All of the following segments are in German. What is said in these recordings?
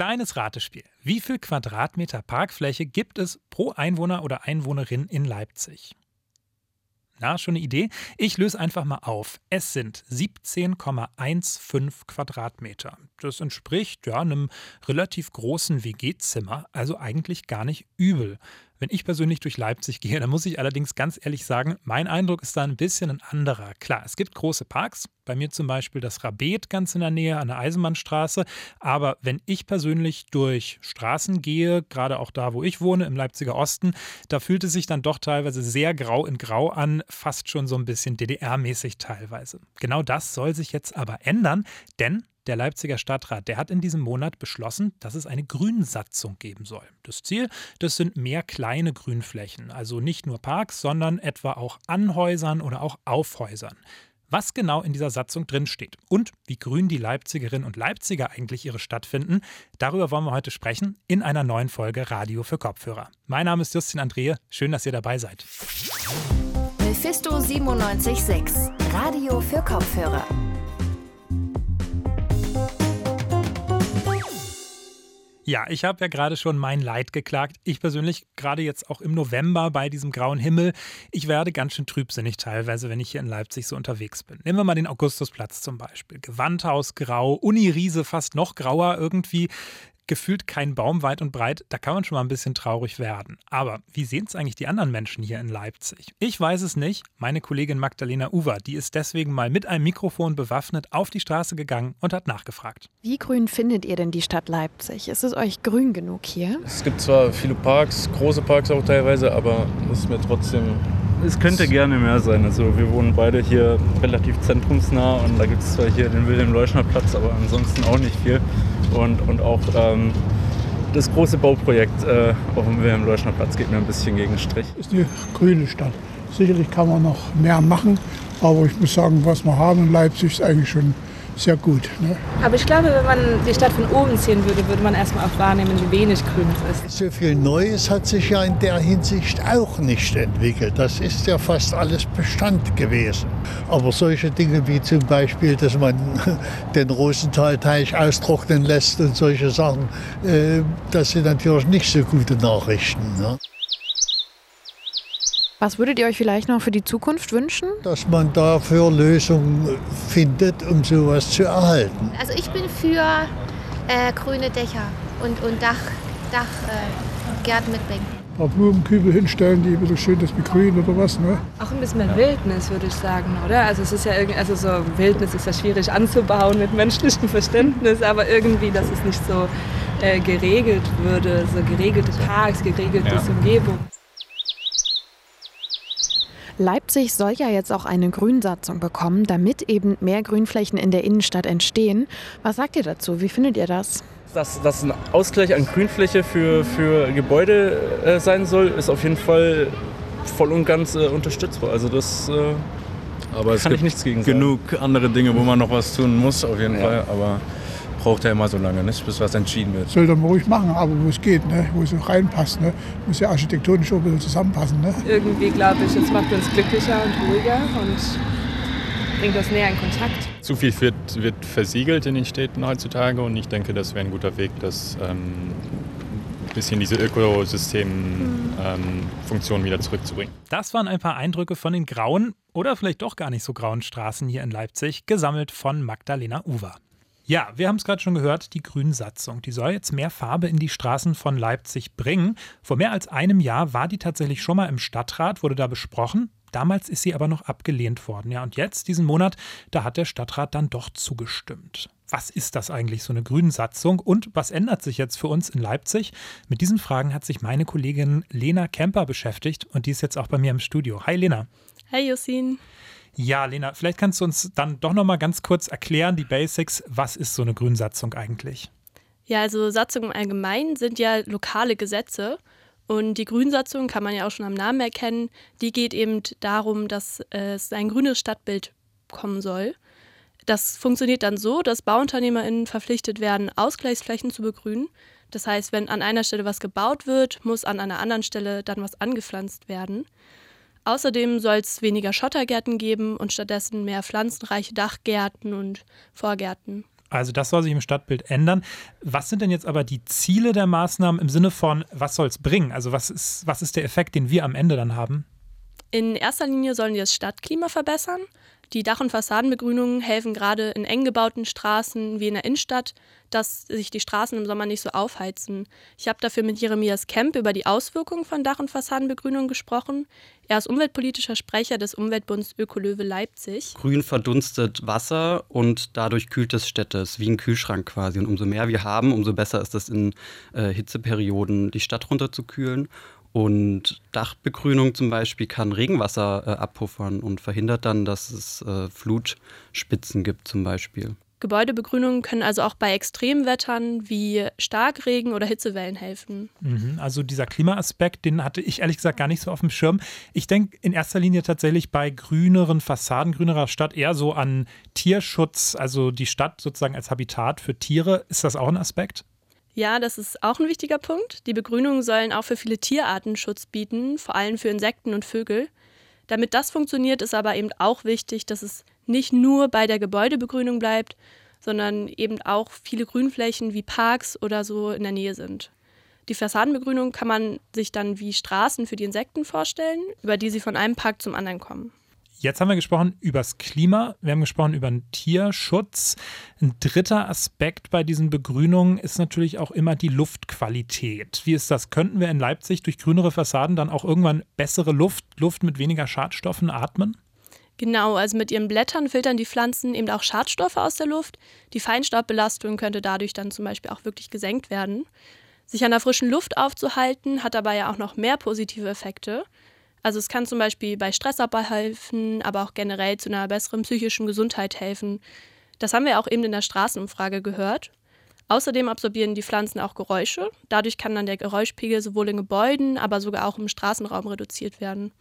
Kleines Ratespiel. Wie viel Quadratmeter Parkfläche gibt es pro Einwohner oder Einwohnerin in Leipzig? Na, schon eine Idee? Ich löse einfach mal auf. Es sind 17,15 Quadratmeter. Das entspricht ja einem relativ großen WG-Zimmer, also eigentlich gar nicht übel. Wenn ich persönlich durch Leipzig gehe, dann muss ich allerdings ganz ehrlich sagen, mein Eindruck ist da ein bisschen ein anderer. Klar, es gibt große Parks, bei mir zum Beispiel das Rabet ganz in der Nähe an der Eisenbahnstraße. Aber wenn ich persönlich durch Straßen gehe, gerade auch da, wo ich wohne, im Leipziger Osten, da fühlt es sich dann doch teilweise sehr grau in grau an, fast schon so ein bisschen DDR-mäßig teilweise. Genau das soll sich jetzt aber ändern, denn der Leipziger Stadtrat, der hat in diesem Monat beschlossen, dass es eine Grünsatzung geben soll. Das Ziel, das sind mehr kleine Grünflächen, also nicht nur Parks, sondern etwa auch an Häusern oder auch auf Häusern. Was genau in dieser Satzung drinsteht und wie grün die Leipzigerinnen und Leipziger eigentlich ihre Stadt finden, darüber wollen wir heute sprechen in einer neuen Folge Radio für Kopfhörer. Mein Name ist Justin Andrehe, schön, dass ihr dabei seid. Mephisto 976, Radio für Kopfhörer. Ja, ich habe ja gerade schon mein Leid geklagt. Ich persönlich, gerade jetzt auch im November bei diesem grauen Himmel, ich werde ganz schön trübsinnig teilweise, wenn ich hier in Leipzig so unterwegs bin. Nehmen wir mal den Augustusplatz zum Beispiel. Gewandhaus grau, Uniriese fast noch grauer irgendwie gefühlt kein Baum weit und breit, da kann man schon mal ein bisschen traurig werden. Aber wie sehen es eigentlich die anderen Menschen hier in Leipzig? Ich weiß es nicht. Meine Kollegin Magdalena Uwer, die ist deswegen mal mit einem Mikrofon bewaffnet auf die Straße gegangen und hat nachgefragt. Wie grün findet ihr denn die Stadt Leipzig? Ist es euch grün genug hier? Es gibt zwar viele Parks, große Parks auch teilweise, aber es ist mir trotzdem es könnte gerne mehr sein. Also wir wohnen beide hier relativ zentrumsnah und da gibt es zwar hier den Wilhelm-Leuschner-Platz, aber ansonsten auch nicht viel. Und, und auch ähm, das große Bauprojekt äh, auf dem Wilhelm-Leuschner-Platz geht mir ein bisschen gegen Strich. Ist eine grüne Stadt. Sicherlich kann man noch mehr machen, aber ich muss sagen, was wir haben in Leipzig ist eigentlich schon sehr gut. Ne? Aber ich glaube, wenn man die Stadt von oben sehen würde, würde man erstmal auch wahrnehmen, wie wenig Grün es ist. So viel Neues hat sich ja in der Hinsicht auch nicht entwickelt. Das ist ja fast alles Bestand gewesen. Aber solche Dinge wie zum Beispiel, dass man den Rosenthalteich austrocknen lässt und solche Sachen, äh, das sind natürlich nicht so gute Nachrichten. Ne? Was würdet ihr euch vielleicht noch für die Zukunft wünschen? Dass man dafür Lösungen findet, um sowas zu erhalten. Also ich bin für äh, grüne Dächer und, und Dach, Dachgärten äh, mit Bänken. Ein paar Blumenkübel hinstellen, die ein bisschen schön das begrünen oder was, ne? Auch ein bisschen mehr Wildnis, würde ich sagen, oder? Also es ist ja irgendwie, also so Wildnis ist ja schwierig anzubauen mit menschlichem Verständnis, aber irgendwie, dass es nicht so äh, geregelt würde, so geregelte Parks, geregelte ja. Umgebung. Leipzig soll ja jetzt auch eine Grünsatzung bekommen, damit eben mehr Grünflächen in der Innenstadt entstehen. Was sagt ihr dazu? Wie findet ihr das? Dass das ein Ausgleich an Grünfläche für, für Gebäude äh, sein soll, ist auf jeden Fall voll und ganz äh, unterstützbar. Also das äh, aber es kann gibt ich nichts gegen genug sagen. andere Dinge, wo man noch was tun muss, auf jeden ja. Fall. Aber braucht ja immer so lange, nicht, bis was entschieden wird. Soll man ruhig machen, aber wo es geht, ne? wo es reinpasst. Ne? Muss ja architektonisch auch ein bisschen zusammenpassen. Ne? Irgendwie glaube ich, es macht uns glücklicher und ruhiger und bringt uns näher in Kontakt. Zu viel wird, wird versiegelt in den Städten heutzutage und ich denke, das wäre ein guter Weg, das ähm, ein bisschen diese Ökosystem-Funktion ähm, wieder zurückzubringen. Das waren ein paar Eindrücke von den grauen oder vielleicht doch gar nicht so grauen Straßen hier in Leipzig, gesammelt von Magdalena Uwer. Ja, wir haben es gerade schon gehört, die Grünsatzung. Die soll jetzt mehr Farbe in die Straßen von Leipzig bringen. Vor mehr als einem Jahr war die tatsächlich schon mal im Stadtrat, wurde da besprochen. Damals ist sie aber noch abgelehnt worden. Ja, und jetzt, diesen Monat, da hat der Stadtrat dann doch zugestimmt. Was ist das eigentlich, so eine Grünsatzung? Und was ändert sich jetzt für uns in Leipzig? Mit diesen Fragen hat sich meine Kollegin Lena Kemper beschäftigt und die ist jetzt auch bei mir im Studio. Hi Lena. Hi Josin. Ja, Lena, vielleicht kannst du uns dann doch noch mal ganz kurz erklären, die Basics. Was ist so eine Grünsatzung eigentlich? Ja, also Satzungen allgemein sind ja lokale Gesetze. Und die Grünsatzung kann man ja auch schon am Namen erkennen. Die geht eben darum, dass es ein grünes Stadtbild kommen soll. Das funktioniert dann so, dass BauunternehmerInnen verpflichtet werden, Ausgleichsflächen zu begrünen. Das heißt, wenn an einer Stelle was gebaut wird, muss an einer anderen Stelle dann was angepflanzt werden. Außerdem soll es weniger Schottergärten geben und stattdessen mehr pflanzenreiche Dachgärten und Vorgärten. Also das soll sich im Stadtbild ändern. Was sind denn jetzt aber die Ziele der Maßnahmen im Sinne von, was soll es bringen? Also was ist, was ist der Effekt, den wir am Ende dann haben? In erster Linie sollen die das Stadtklima verbessern. Die Dach- und Fassadenbegrünungen helfen gerade in eng gebauten Straßen wie in der Innenstadt, dass sich die Straßen im Sommer nicht so aufheizen. Ich habe dafür mit Jeremias Kemp über die Auswirkungen von Dach- und Fassadenbegrünungen gesprochen. Er ist umweltpolitischer Sprecher des Umweltbunds Ökolöwe Leipzig. Grün verdunstet Wasser und dadurch kühlt es Städte. Es ist wie ein Kühlschrank quasi. Und umso mehr wir haben, umso besser ist es in äh, Hitzeperioden, die Stadt runterzukühlen. Und Dachbegrünung zum Beispiel kann Regenwasser äh, abpuffern und verhindert dann, dass es äh, Flutspitzen gibt zum Beispiel. Gebäudebegrünungen können also auch bei Extremwettern wie Starkregen oder Hitzewellen helfen. Mhm, also dieser Klimaaspekt, den hatte ich ehrlich gesagt gar nicht so auf dem Schirm. Ich denke in erster Linie tatsächlich bei grüneren Fassaden, grünerer Stadt eher so an Tierschutz, also die Stadt sozusagen als Habitat für Tiere. Ist das auch ein Aspekt? Ja, das ist auch ein wichtiger Punkt. Die Begrünungen sollen auch für viele Tierarten Schutz bieten, vor allem für Insekten und Vögel. Damit das funktioniert, ist aber eben auch wichtig, dass es nicht nur bei der Gebäudebegrünung bleibt, sondern eben auch viele Grünflächen wie Parks oder so in der Nähe sind. Die Fassadenbegrünung kann man sich dann wie Straßen für die Insekten vorstellen, über die sie von einem Park zum anderen kommen. Jetzt haben wir gesprochen über das Klima, wir haben gesprochen über den Tierschutz. Ein dritter Aspekt bei diesen Begrünungen ist natürlich auch immer die Luftqualität. Wie ist das? Könnten wir in Leipzig durch grünere Fassaden dann auch irgendwann bessere Luft, Luft mit weniger Schadstoffen atmen? Genau, also mit ihren Blättern filtern die Pflanzen eben auch Schadstoffe aus der Luft. Die Feinstaubbelastung könnte dadurch dann zum Beispiel auch wirklich gesenkt werden. Sich an der frischen Luft aufzuhalten, hat aber ja auch noch mehr positive Effekte. Also es kann zum Beispiel bei Stressabbau helfen, aber auch generell zu einer besseren psychischen Gesundheit helfen. Das haben wir auch eben in der Straßenumfrage gehört. Außerdem absorbieren die Pflanzen auch Geräusche. Dadurch kann dann der Geräuschpegel sowohl in Gebäuden, aber sogar auch im Straßenraum reduziert werden.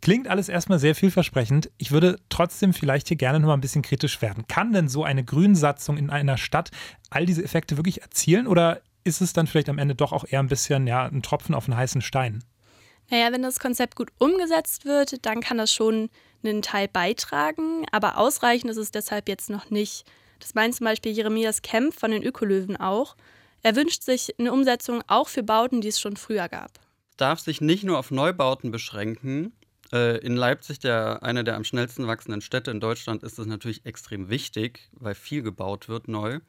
Klingt alles erstmal sehr vielversprechend. Ich würde trotzdem vielleicht hier gerne noch mal ein bisschen kritisch werden. Kann denn so eine Grünsatzung in einer Stadt all diese Effekte wirklich erzielen oder ist es dann vielleicht am Ende doch auch eher ein bisschen ja, ein Tropfen auf einen heißen Stein? Naja, wenn das Konzept gut umgesetzt wird, dann kann das schon einen Teil beitragen, aber ausreichend ist es deshalb jetzt noch nicht. Das meint zum Beispiel Jeremias Kemp von den Ökolöwen auch. Er wünscht sich eine Umsetzung auch für Bauten, die es schon früher gab. Darf sich nicht nur auf Neubauten beschränken. Äh, in Leipzig, der, einer der am schnellsten wachsenden Städte in Deutschland, ist das natürlich extrem wichtig, weil viel gebaut wird neu.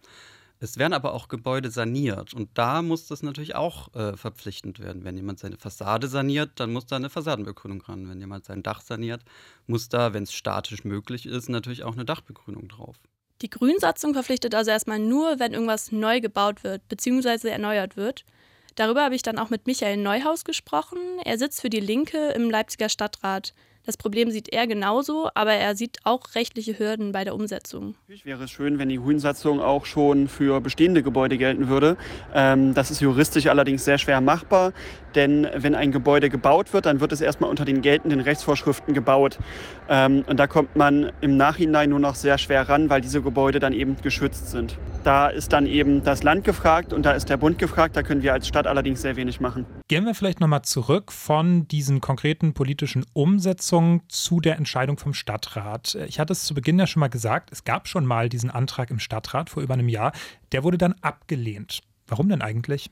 Es werden aber auch Gebäude saniert und da muss das natürlich auch äh, verpflichtend werden. Wenn jemand seine Fassade saniert, dann muss da eine Fassadenbegrünung ran. Wenn jemand sein Dach saniert, muss da, wenn es statisch möglich ist, natürlich auch eine Dachbegrünung drauf. Die Grünsatzung verpflichtet also erstmal nur, wenn irgendwas neu gebaut wird bzw. erneuert wird. Darüber habe ich dann auch mit Michael Neuhaus gesprochen. Er sitzt für die Linke im Leipziger Stadtrat. Das Problem sieht er genauso, aber er sieht auch rechtliche Hürden bei der Umsetzung. Natürlich wäre es schön, wenn die Grünsatzung auch schon für bestehende Gebäude gelten würde. Ähm, das ist juristisch allerdings sehr schwer machbar, denn wenn ein Gebäude gebaut wird, dann wird es erstmal unter den geltenden Rechtsvorschriften gebaut. Ähm, und da kommt man im Nachhinein nur noch sehr schwer ran, weil diese Gebäude dann eben geschützt sind. Da ist dann eben das Land gefragt und da ist der Bund gefragt. Da können wir als Stadt allerdings sehr wenig machen. Gehen wir vielleicht nochmal zurück von diesen konkreten politischen Umsetzungen zu der Entscheidung vom Stadtrat. Ich hatte es zu Beginn ja schon mal gesagt, es gab schon mal diesen Antrag im Stadtrat vor über einem Jahr. Der wurde dann abgelehnt. Warum denn eigentlich?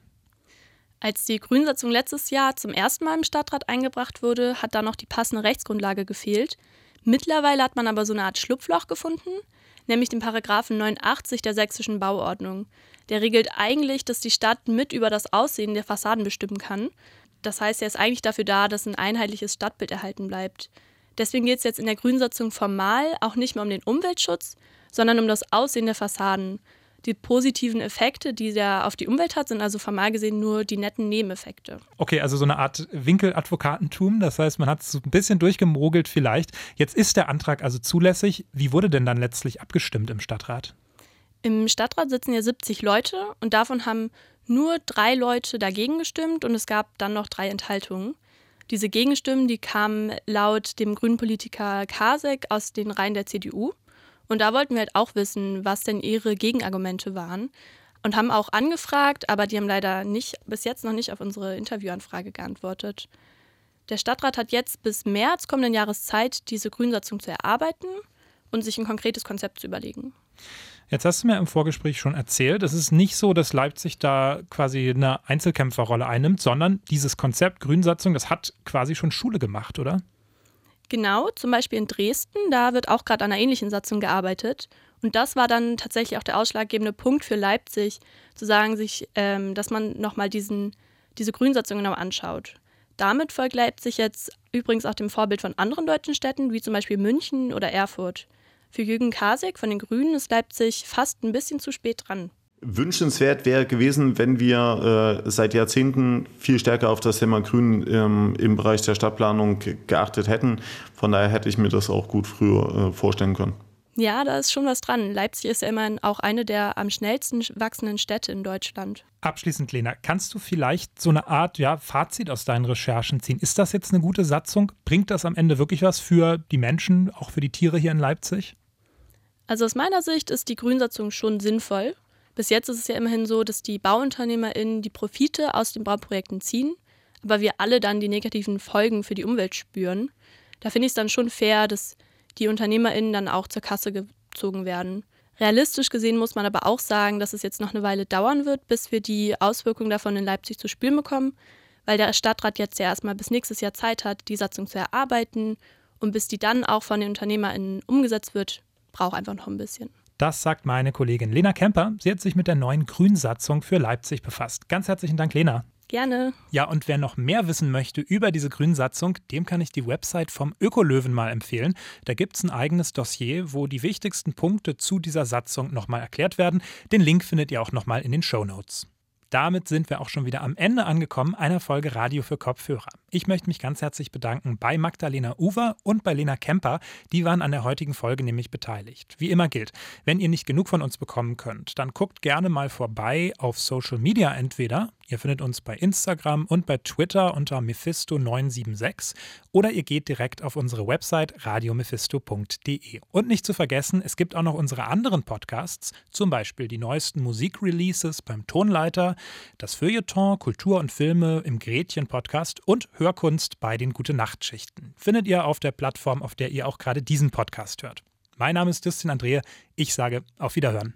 Als die Grünsatzung letztes Jahr zum ersten Mal im Stadtrat eingebracht wurde, hat da noch die passende Rechtsgrundlage gefehlt. Mittlerweile hat man aber so eine Art Schlupfloch gefunden, nämlich den Paragraphen 89 der sächsischen Bauordnung. Der regelt eigentlich, dass die Stadt mit über das Aussehen der Fassaden bestimmen kann. Das heißt, er ist eigentlich dafür da, dass ein einheitliches Stadtbild erhalten bleibt. Deswegen geht es jetzt in der Grünsatzung formal auch nicht mehr um den Umweltschutz, sondern um das Aussehen der Fassaden. Die positiven Effekte, die der auf die Umwelt hat, sind also formal gesehen nur die netten Nebeneffekte. Okay, also so eine Art Winkeladvokatentum. Das heißt, man hat es ein bisschen durchgemogelt vielleicht. Jetzt ist der Antrag also zulässig. Wie wurde denn dann letztlich abgestimmt im Stadtrat? Im Stadtrat sitzen ja 70 Leute und davon haben nur drei Leute dagegen gestimmt und es gab dann noch drei Enthaltungen. Diese Gegenstimmen, die kamen laut dem grünen Politiker Kasek aus den Reihen der CDU. Und da wollten wir halt auch wissen, was denn ihre Gegenargumente waren. Und haben auch angefragt, aber die haben leider nicht, bis jetzt noch nicht auf unsere Interviewanfrage geantwortet. Der Stadtrat hat jetzt bis März kommenden Jahres Zeit, diese Grünsatzung zu erarbeiten und sich ein konkretes Konzept zu überlegen. Jetzt hast du mir im Vorgespräch schon erzählt, es ist nicht so, dass Leipzig da quasi eine Einzelkämpferrolle einnimmt, sondern dieses Konzept Grünsatzung, das hat quasi schon Schule gemacht, oder? Genau, zum Beispiel in Dresden, da wird auch gerade an einer ähnlichen Satzung gearbeitet. Und das war dann tatsächlich auch der ausschlaggebende Punkt für Leipzig, zu sagen, sich, ähm, dass man nochmal diese Grünsatzung genau anschaut. Damit folgt Leipzig jetzt übrigens auch dem Vorbild von anderen deutschen Städten, wie zum Beispiel München oder Erfurt. Für Jürgen Kasek von den Grünen ist Leipzig fast ein bisschen zu spät dran. Wünschenswert wäre gewesen, wenn wir äh, seit Jahrzehnten viel stärker auf das Thema Grün ähm, im Bereich der Stadtplanung geachtet hätten. Von daher hätte ich mir das auch gut früher äh, vorstellen können. Ja, da ist schon was dran. Leipzig ist ja immerhin auch eine der am schnellsten wachsenden Städte in Deutschland. Abschließend, Lena, kannst du vielleicht so eine Art ja, Fazit aus deinen Recherchen ziehen? Ist das jetzt eine gute Satzung? Bringt das am Ende wirklich was für die Menschen, auch für die Tiere hier in Leipzig? Also aus meiner Sicht ist die Grünsatzung schon sinnvoll. Bis jetzt ist es ja immerhin so, dass die BauunternehmerInnen die Profite aus den Bauprojekten ziehen, aber wir alle dann die negativen Folgen für die Umwelt spüren. Da finde ich es dann schon fair, dass die UnternehmerInnen dann auch zur Kasse gezogen werden. Realistisch gesehen muss man aber auch sagen, dass es jetzt noch eine Weile dauern wird, bis wir die Auswirkungen davon in Leipzig zu spüren bekommen, weil der Stadtrat jetzt ja erstmal bis nächstes Jahr Zeit hat, die Satzung zu erarbeiten und bis die dann auch von den UnternehmerInnen umgesetzt wird, braucht einfach noch ein bisschen. Das sagt meine Kollegin Lena Kemper. Sie hat sich mit der neuen Grünsatzung für Leipzig befasst. Ganz herzlichen Dank, Lena. Gerne. Ja, und wer noch mehr wissen möchte über diese Grünsatzung, dem kann ich die Website vom Ökolöwen mal empfehlen. Da gibt es ein eigenes Dossier, wo die wichtigsten Punkte zu dieser Satzung nochmal erklärt werden. Den Link findet ihr auch nochmal in den Show Notes. Damit sind wir auch schon wieder am Ende angekommen einer Folge Radio für Kopfhörer. Ich möchte mich ganz herzlich bedanken bei Magdalena Uwer und bei Lena Kemper. Die waren an der heutigen Folge nämlich beteiligt. Wie immer gilt, wenn ihr nicht genug von uns bekommen könnt, dann guckt gerne mal vorbei auf Social Media entweder Ihr findet uns bei Instagram und bei Twitter unter Mephisto976 oder ihr geht direkt auf unsere Website radiomephisto.de. Und nicht zu vergessen, es gibt auch noch unsere anderen Podcasts, zum Beispiel die neuesten Musikreleases beim Tonleiter, das Feuilleton, Kultur und Filme im Gretchen-Podcast und Hörkunst bei den Gute-Nacht-Schichten. Findet ihr auf der Plattform, auf der ihr auch gerade diesen Podcast hört. Mein Name ist Justin Andrea. Ich sage auf Wiederhören.